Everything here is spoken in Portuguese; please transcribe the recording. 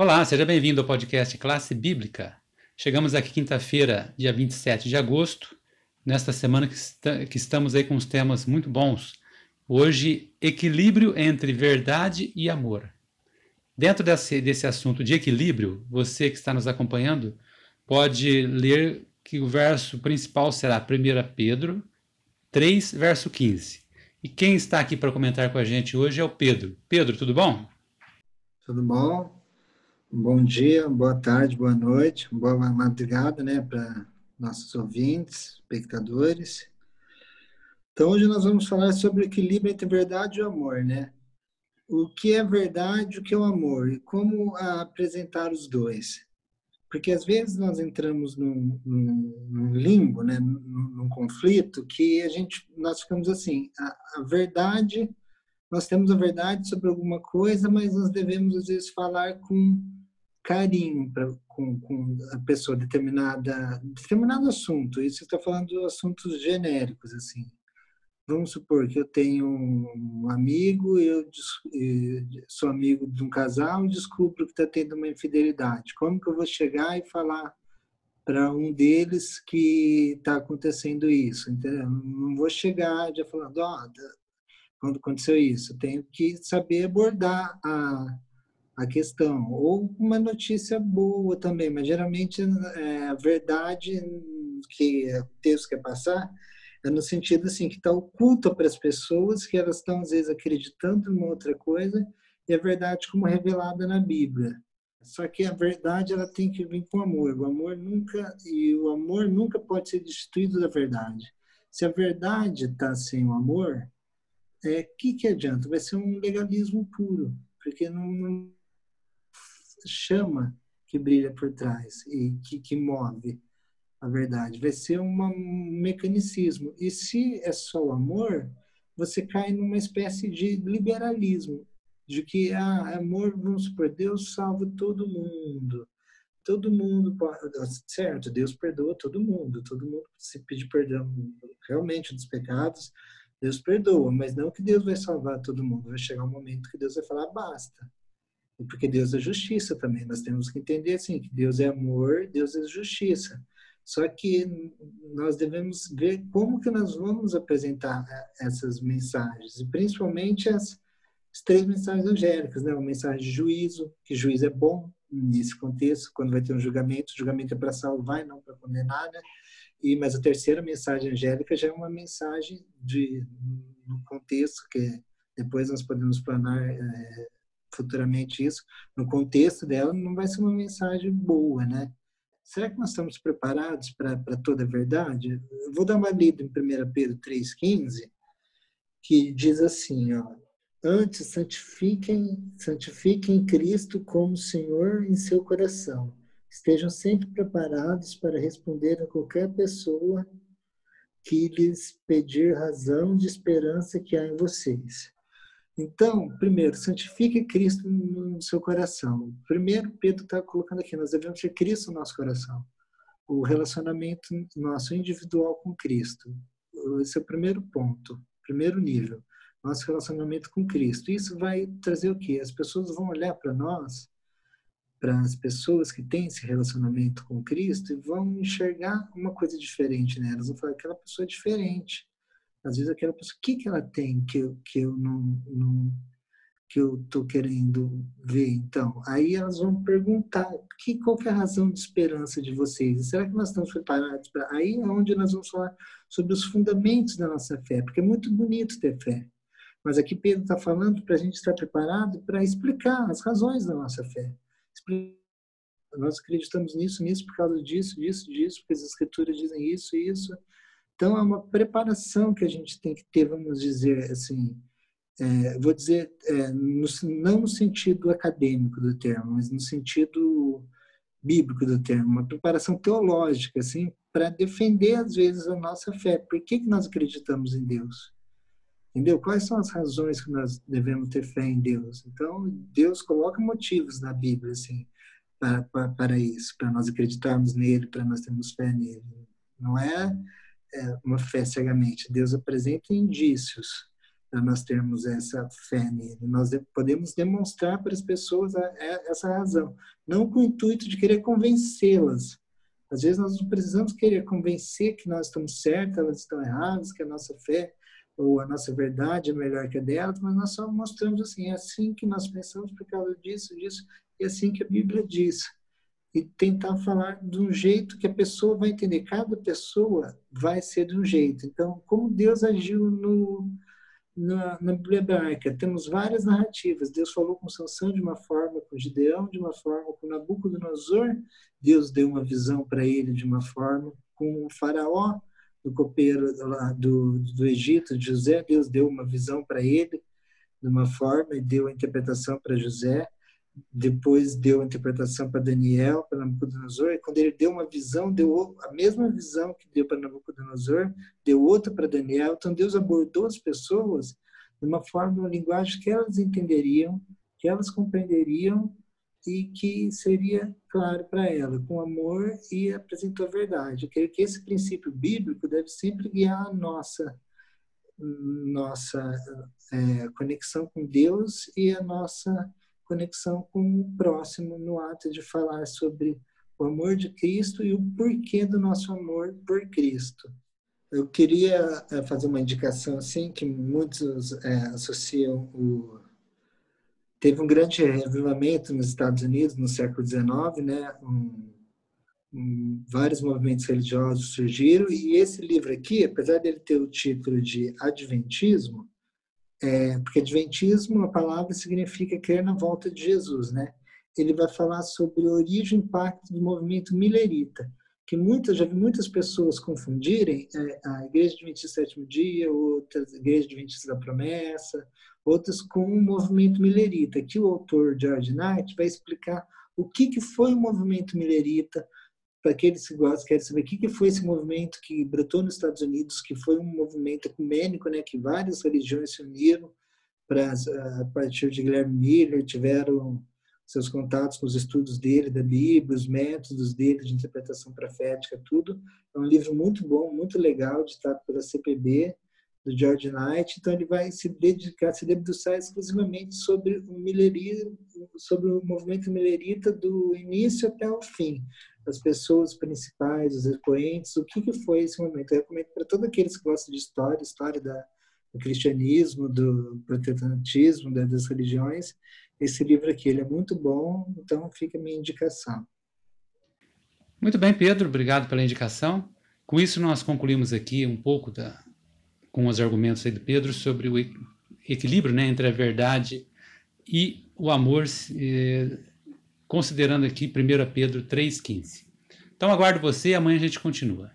Olá, seja bem-vindo ao podcast Classe Bíblica. Chegamos aqui quinta-feira, dia 27 de agosto, nesta semana que, que estamos aí com uns temas muito bons. Hoje, equilíbrio entre verdade e amor. Dentro desse, desse assunto de equilíbrio, você que está nos acompanhando pode ler que o verso principal será 1 Pedro 3, verso 15. E quem está aqui para comentar com a gente hoje é o Pedro. Pedro, tudo bom? Tudo bom? Bom dia, boa tarde, boa noite, boa madrugada, né, para nossos ouvintes, espectadores. Então, hoje nós vamos falar sobre o equilíbrio entre verdade e amor, né? O que é verdade, o que é o amor e como apresentar os dois. Porque às vezes nós entramos num, num, num limbo, né, num, num, conflito, que a gente, nós ficamos assim, a, a verdade, nós temos a verdade sobre alguma coisa, mas nós devemos às vezes falar com carinho pra, com, com a pessoa determinada determinado assunto. Isso está falando assuntos genéricos assim. Vamos supor que eu tenho um amigo, eu sou amigo de um casal e descubro que está tendo uma infidelidade. Como que eu vou chegar e falar para um deles que está acontecendo isso? Entendeu? Não vou chegar já falando, oh, quando aconteceu isso, eu tenho que saber abordar a a questão. Ou uma notícia boa também, mas geralmente é, a verdade que o texto quer passar é no sentido assim que está oculta para as pessoas, que elas estão às vezes acreditando em uma outra coisa e a verdade como revelada na Bíblia. Só que a verdade ela tem que vir com amor. O amor nunca e o amor nunca pode ser destituído da verdade. Se a verdade está sem o amor, é que que adianta? Vai ser um legalismo puro, porque não, não chama que brilha por trás e que, que move a verdade. Vai ser uma, um mecanicismo. E se é só o amor, você cai numa espécie de liberalismo, de que ah, amor, vamos supor, Deus salva todo mundo. Todo mundo, certo, Deus perdoa todo mundo, todo mundo se pedir perdão realmente dos pecados, Deus perdoa, mas não que Deus vai salvar todo mundo. Vai chegar um momento que Deus vai falar basta porque Deus é justiça também. Nós temos que entender assim que Deus é amor, Deus é justiça. Só que nós devemos ver como que nós vamos apresentar eh, essas mensagens, e principalmente as, as três mensagens angélicas, né? Uma mensagem de juízo, que juízo é bom nesse contexto, quando vai ter um julgamento, o julgamento é para salvar não para condenar, né? E mas a terceira mensagem angélica já é uma mensagem de no contexto que depois nós podemos planar é, futuramente isso, no contexto dela, não vai ser uma mensagem boa, né? Será que nós estamos preparados para toda a verdade? Eu vou dar uma lida em 1 Pedro 3,15, que diz assim, ó, Antes, santifiquem, santifiquem Cristo como Senhor em seu coração. Estejam sempre preparados para responder a qualquer pessoa que lhes pedir razão de esperança que há em vocês. Então, primeiro, santifique Cristo no seu coração. Primeiro, Pedro está colocando aqui, nós devemos ter Cristo no nosso coração. O relacionamento nosso individual com Cristo. Esse é o primeiro ponto, primeiro nível. Nosso relacionamento com Cristo. Isso vai trazer o quê? As pessoas vão olhar para nós, para as pessoas que têm esse relacionamento com Cristo, e vão enxergar uma coisa diferente nelas. Né? Vão falar, aquela pessoa é diferente às vezes aquela pessoa, o que, que ela tem que eu, que eu não, não que eu estou querendo ver, então? Aí elas vão perguntar, que, qual que é a razão de esperança de vocês? Será que nós estamos preparados para... Aí é onde nós vamos falar sobre os fundamentos da nossa fé, porque é muito bonito ter fé. Mas aqui Pedro está falando para a gente estar preparado para explicar as razões da nossa fé. Nós acreditamos nisso, nisso, por causa disso, disso, disso, porque as escrituras dizem isso, isso. Então, é uma preparação que a gente tem que ter, vamos dizer assim, é, vou dizer, é, no, não no sentido acadêmico do termo, mas no sentido bíblico do termo, uma preparação teológica, assim, para defender, às vezes, a nossa fé. Por que, que nós acreditamos em Deus? Entendeu? Quais são as razões que nós devemos ter fé em Deus? Então, Deus coloca motivos na Bíblia, assim, para, para, para isso, para nós acreditarmos nele, para nós termos fé nele. Não é uma fé cegamente. Deus apresenta indícios para nós termos essa fé nele. Nós podemos demonstrar para as pessoas a, essa razão, não com o intuito de querer convencê-las. Às vezes nós não precisamos querer convencer que nós estamos certos, elas estão erradas, que a nossa fé ou a nossa verdade é melhor que a delas, mas nós só mostramos assim, é assim que nós pensamos por causa disso, disso, e é assim que a Bíblia diz. E tentar falar de um jeito que a pessoa vai entender. Cada pessoa vai ser de um jeito. Então, como Deus agiu no, na, na Bíblia hebraica, temos várias narrativas. Deus falou com Sansão de uma forma, com Gideão de uma forma, com Nabucodonosor, Deus deu uma visão para ele de uma forma, com o faraó, do copeiro lá do, do Egito, de José, Deus deu uma visão para ele de uma forma e deu a interpretação para José, depois deu a interpretação para Daniel, para Nabucodonosor, e quando ele deu uma visão, deu a mesma visão que deu para Nabucodonosor, deu outra para Daniel, então Deus abordou as pessoas de uma forma, uma linguagem que elas entenderiam, que elas compreenderiam e que seria claro para ela, com amor e apresentou a verdade. Eu creio que esse princípio bíblico deve sempre guiar a nossa nossa é, conexão com Deus e a nossa conexão com o próximo no ato de falar sobre o amor de Cristo e o porquê do nosso amor por Cristo. Eu queria é, fazer uma indicação assim que muitos é, associam o teve um grande revivamento nos Estados Unidos no século XIX, né? Um, um, vários movimentos religiosos surgiram e esse livro aqui, apesar dele ter o título de Adventismo, é, porque Adventismo, a palavra significa crer na volta de Jesus, né? Ele vai falar sobre a origem e impacto do movimento milerita, que muitas, já vi muitas pessoas confundirem é, a Igreja Adventista Sétimo Dia, outras Igreja Adventista da Promessa, outras com o movimento milerita, que o autor George Knight vai explicar o que, que foi o movimento milerita, para aqueles que gostam, querem saber o que, que foi esse movimento que brotou nos Estados Unidos, que foi um movimento ecumênico, né, que várias religiões se uniram para, a partir de Guilherme Miller, tiveram seus contatos com os estudos dele da Bíblia, os métodos dele de interpretação profética, tudo. É um livro muito bom, muito legal, ditado pela CPB, do George Knight. Então ele vai se dedicar, se debruçar exclusivamente sobre o sobre o movimento milerita do início até o fim. As pessoas principais, os expoentes, o que, que foi esse momento. Eu recomendo para todos aqueles que gostam de história, história da, do cristianismo, do protestantismo, das religiões, esse livro aqui. Ele é muito bom, então fica a minha indicação. Muito bem, Pedro, obrigado pela indicação. Com isso, nós concluímos aqui um pouco da, com os argumentos aí do Pedro sobre o equilíbrio né, entre a verdade e o amor, eh, considerando aqui 1 Pedro 3,15. Então aguardo você, e amanhã a gente continua.